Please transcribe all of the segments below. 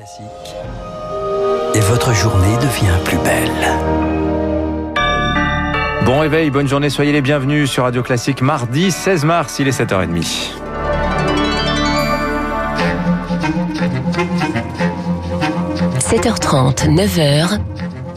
Classique. Et votre journée devient plus belle. Bon réveil, bonne journée, soyez les bienvenus sur Radio Classique mardi 16 mars, il est 7h30. – 7h30, 9h,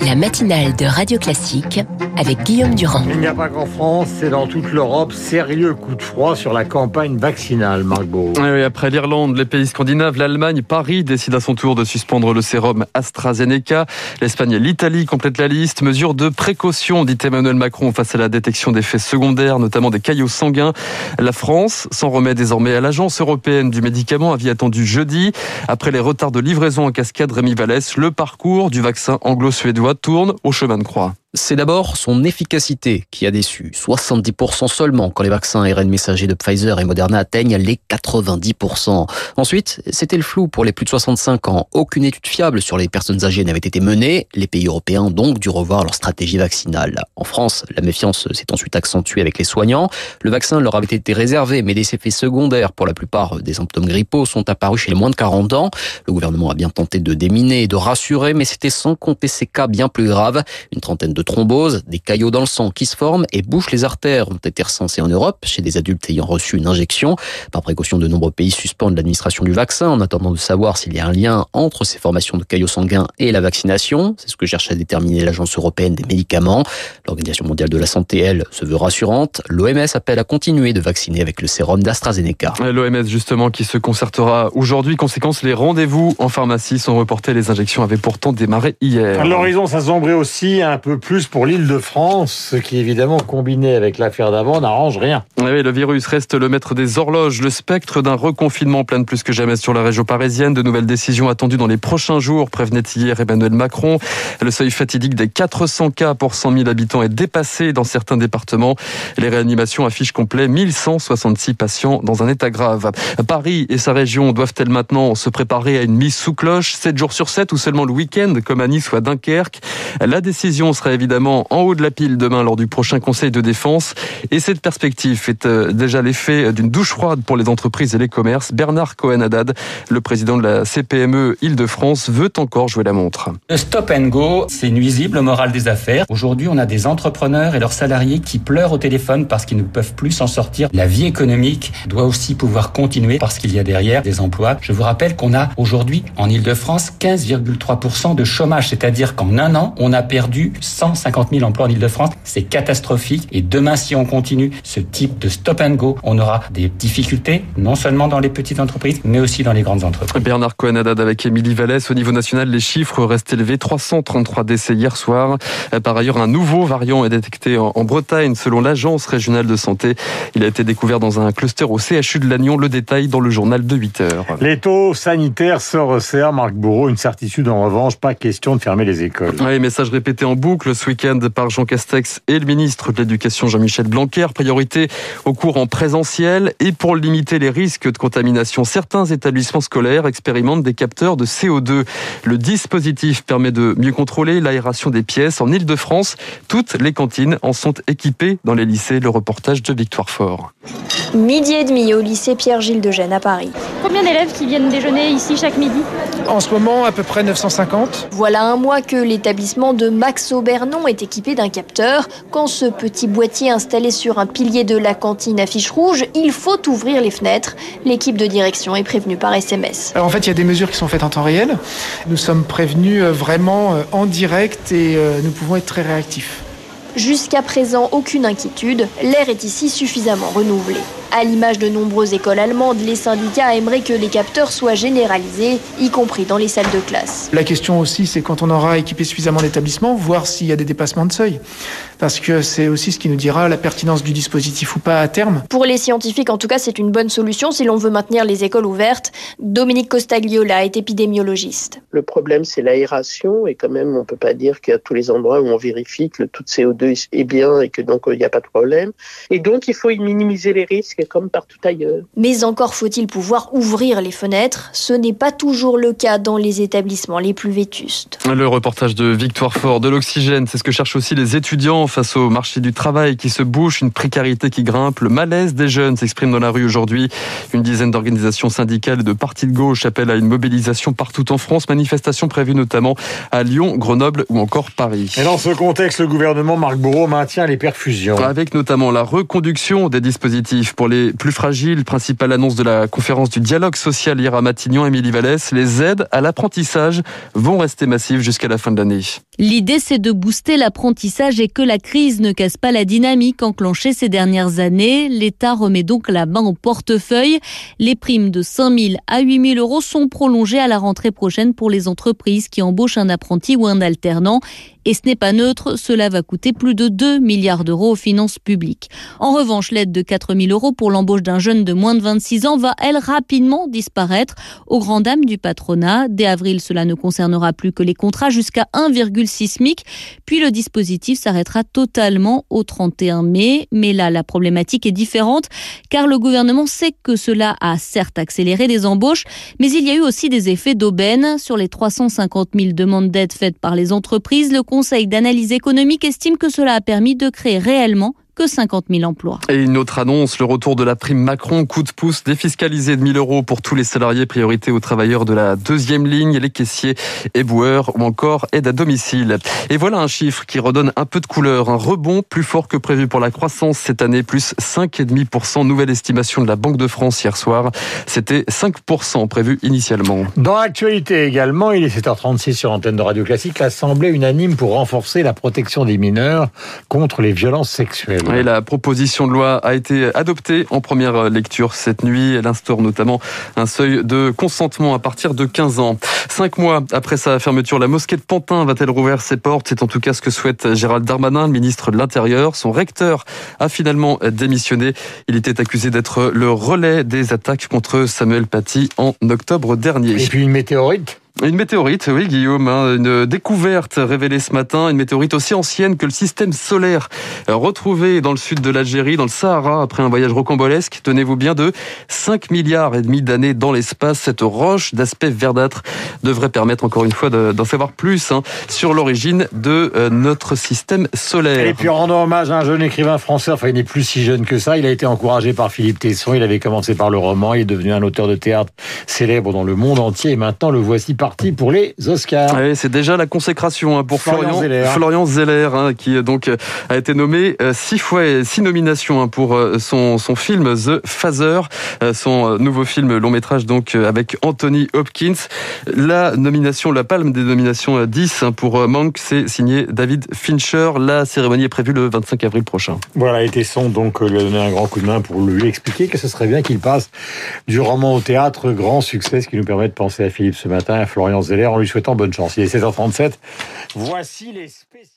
la matinale de Radio Classique avec Guillaume Durand. Il n'y a pas qu'en France, c'est dans toute l'Europe. Sérieux coup de froid sur la campagne vaccinale, Marc Beau. Oui, après l'Irlande, les pays scandinaves, l'Allemagne, Paris décide à son tour de suspendre le sérum AstraZeneca. L'Espagne et l'Italie complètent la liste. Mesure de précaution, dit Emmanuel Macron, face à la détection d'effets secondaires, notamment des caillots sanguins. La France s'en remet désormais à l'Agence européenne du médicament, avis attendu jeudi. Après les retards de livraison en cascade, Rémi Vallès, le parcours du vaccin anglo-suédois tourne au chemin de croix. C'est d'abord son efficacité qui a déçu. 70% seulement quand les vaccins ARN messagers de Pfizer et Moderna atteignent les 90%. Ensuite, c'était le flou pour les plus de 65 ans. Aucune étude fiable sur les personnes âgées n'avait été menée. Les pays européens ont donc dû revoir leur stratégie vaccinale. En France, la méfiance s'est ensuite accentuée avec les soignants. Le vaccin leur avait été réservé, mais des effets secondaires pour la plupart des symptômes grippaux sont apparus chez les moins de 40 ans. Le gouvernement a bien tenté de déminer et de rassurer, mais c'était sans compter ces cas bien plus graves. Une trentaine de thromboses, des caillots dans le sang qui se forment et bouchent les artères ont été recensés en Europe chez des adultes ayant reçu une injection. Par précaution, de nombreux pays suspendent l'administration du vaccin en attendant de savoir s'il y a un lien entre ces formations de caillots sanguins et la vaccination. C'est ce que cherche à déterminer l'Agence européenne des médicaments. L'Organisation mondiale de la santé, elle, se veut rassurante. L'OMS appelle à continuer de vacciner avec le sérum d'AstraZeneca. L'OMS, justement, qui se concertera aujourd'hui. Conséquence, les rendez-vous en pharmacie sont reportés. Les injections avaient pourtant démarré hier. L'horizon s'assombrait aussi un peu plus plus pour l'île de France, ce qui évidemment combiné avec l'affaire d'avant n'arrange rien. Oui, le virus reste le maître des horloges. Le spectre d'un reconfinement plane plus que jamais sur la région parisienne. De nouvelles décisions attendues dans les prochains jours, prévenait hier Emmanuel Macron. Le seuil fatidique des 400 cas pour 100 000 habitants est dépassé dans certains départements. Les réanimations affichent complet 1166 patients dans un état grave. Paris et sa région doivent-elles maintenant se préparer à une mise sous cloche 7 jours sur 7 ou seulement le week-end comme à Nice ou à Dunkerque? La décision sera évidemment en haut de la pile demain lors du prochain Conseil de défense. Et cette perspective fait euh, déjà l'effet d'une douche froide pour les entreprises et les commerces. Bernard Cohen-Haddad, le président de la CPME Île-de-France, veut encore jouer la montre. Le stop and go, c'est nuisible au moral des affaires. Aujourd'hui, on a des entrepreneurs et leurs salariés qui pleurent au téléphone parce qu'ils ne peuvent plus s'en sortir. La vie économique doit aussi pouvoir continuer parce qu'il y a derrière des emplois. Je vous rappelle qu'on a aujourd'hui en Île-de-France 15,3% de chômage, c'est-à-dire qu'en un an, on a perdu 150 000 emplois en Ile-de-France. C'est catastrophique. Et demain, si on continue ce type de stop and go, on aura des difficultés, non seulement dans les petites entreprises, mais aussi dans les grandes entreprises. Bernard Cohen-Haddad avec Émilie Vallès. Au niveau national, les chiffres restent élevés. 333 décès hier soir. Par ailleurs, un nouveau variant est détecté en Bretagne, selon l'Agence régionale de santé. Il a été découvert dans un cluster au CHU de Lannion. Le détail dans le journal de 8 heures. Les taux sanitaires se resserrent. Marc Bourreau, une certitude en revanche, pas question de fermer les écoles. Oui, message répété en boucle ce week-end par Jean Castex et le ministre de l'Éducation Jean-Michel Blanquer. Priorité au cours en présentiel et pour limiter les risques de contamination. Certains établissements scolaires expérimentent des capteurs de CO2. Le dispositif permet de mieux contrôler l'aération des pièces. En Ile-de-France, toutes les cantines en sont équipées dans les lycées. Le reportage de Victoire Fort. Midi et demi au lycée Pierre-Gilles de Gênes à Paris. Combien d'élèves qui viennent déjeuner ici chaque midi En ce moment, à peu près 950. Voilà un mois que l'établissement de Max Aubernon est équipé d'un capteur. Quand ce petit boîtier installé sur un pilier de la cantine affiche rouge, il faut ouvrir les fenêtres. L'équipe de direction est prévenue par SMS. Alors en fait, il y a des mesures qui sont faites en temps réel. Nous sommes prévenus vraiment en direct et nous pouvons être très réactifs. Jusqu'à présent, aucune inquiétude. L'air est ici suffisamment renouvelé. À l'image de nombreuses écoles allemandes, les syndicats aimeraient que les capteurs soient généralisés, y compris dans les salles de classe. La question aussi, c'est quand on aura équipé suffisamment d'établissements, voir s'il y a des dépassements de seuil. Parce que c'est aussi ce qui nous dira la pertinence du dispositif ou pas à terme. Pour les scientifiques, en tout cas, c'est une bonne solution si l'on veut maintenir les écoles ouvertes. Dominique Costagliola est épidémiologiste. Le problème, c'est l'aération. Et quand même, on ne peut pas dire qu'à tous les endroits où on vérifie que le taux de CO2 est bien et que donc il n'y a pas de problème. Et donc, il faut minimiser les risques comme partout ailleurs. Mais encore faut-il pouvoir ouvrir les fenêtres. Ce n'est pas toujours le cas dans les établissements les plus vétustes. Le reportage de Victoire Fort, de l'oxygène, c'est ce que cherchent aussi les étudiants face au marché du travail qui se bouche, une précarité qui grimpe, le malaise des jeunes s'exprime dans la rue aujourd'hui. Une dizaine d'organisations syndicales et de partis de gauche appellent à une mobilisation partout en France, manifestation prévue notamment à Lyon, Grenoble ou encore Paris. Et dans ce contexte, le gouvernement Marc Bourreau maintient les perfusions. Avec notamment la reconduction des dispositifs pour les plus fragiles, principale annonce de la conférence du dialogue social hier à Matignon, Émilie Vallès, les aides à l'apprentissage vont rester massives jusqu'à la fin de l'année. L'idée, c'est de booster l'apprentissage et que la crise ne casse pas la dynamique enclenchée ces dernières années. L'État remet donc la main au portefeuille. Les primes de 5 000 à 8 000 euros sont prolongées à la rentrée prochaine pour les entreprises qui embauchent un apprenti ou un alternant. Et ce n'est pas neutre, cela va coûter plus de 2 milliards d'euros aux finances publiques. En revanche, l'aide de 4 000 euros pour l'embauche d'un jeune de moins de 26 ans va, elle, rapidement disparaître aux grand dames du patronat. Dès avril, cela ne concernera plus que les contrats jusqu'à 1,6 SMIC. Puis le dispositif s'arrêtera totalement au 31 mai. Mais là, la problématique est différente car le gouvernement sait que cela a certes accéléré les embauches, mais il y a eu aussi des effets d'aubaine. Sur les 350 000 demandes d'aide faites par les entreprises, Conseil d'analyse économique estime que cela a permis de créer réellement que 50 000 emplois. Et une autre annonce, le retour de la prime Macron, coup de pouce défiscalisé de 1000 euros pour tous les salariés, priorité aux travailleurs de la deuxième ligne, les caissiers, éboueurs ou encore aide à domicile. Et voilà un chiffre qui redonne un peu de couleur, un rebond plus fort que prévu pour la croissance cette année, plus 5,5%, nouvelle estimation de la Banque de France hier soir. C'était 5% prévu initialement. Dans l'actualité également, il est 7h36 sur antenne de Radio Classique, l'Assemblée unanime pour renforcer la protection des mineurs contre les violences sexuelles. Et la proposition de loi a été adoptée en première lecture cette nuit. Elle instaure notamment un seuil de consentement à partir de 15 ans. Cinq mois après sa fermeture, la mosquée de Pantin va-t-elle rouvrir ses portes? C'est en tout cas ce que souhaite Gérald Darmanin, le ministre de l'Intérieur. Son recteur a finalement démissionné. Il était accusé d'être le relais des attaques contre Samuel Paty en octobre dernier. Et puis une météorite une météorite, oui Guillaume, hein, une découverte révélée ce matin, une météorite aussi ancienne que le système solaire, retrouvée dans le sud de l'Algérie, dans le Sahara, après un voyage rocambolesque, tenez-vous bien, de 5 milliards et demi d'années dans l'espace. Cette roche d'aspect verdâtre devrait permettre encore une fois d'en savoir plus hein, sur l'origine de euh, notre système solaire. Et puis en rendant hommage à un jeune écrivain français, enfin il n'est plus si jeune que ça, il a été encouragé par Philippe Tesson, il avait commencé par le roman, il est devenu un auteur de théâtre célèbre dans le monde entier et maintenant le voici parti pour les Oscars. c'est déjà la consécration hein, pour Florian, Florian Zeller, hein, qui donc a été nommé euh, six fois, six nominations hein, pour euh, son, son film The Phaser, euh, son nouveau film long métrage donc avec Anthony Hopkins. La nomination, la palme des nominations 10 pour Mank, c'est signé David Fincher. La cérémonie est prévue le 25 avril prochain. Voilà, et Tesson donc lui a donné un grand coup de main pour lui expliquer que ce serait bien qu'il passe du roman au théâtre, grand succès, ce qui nous permet de penser à Philippe ce matin, Florian Zeller, en lui souhaitant bonne chance. Il est 16h37. Voici les spécialistes.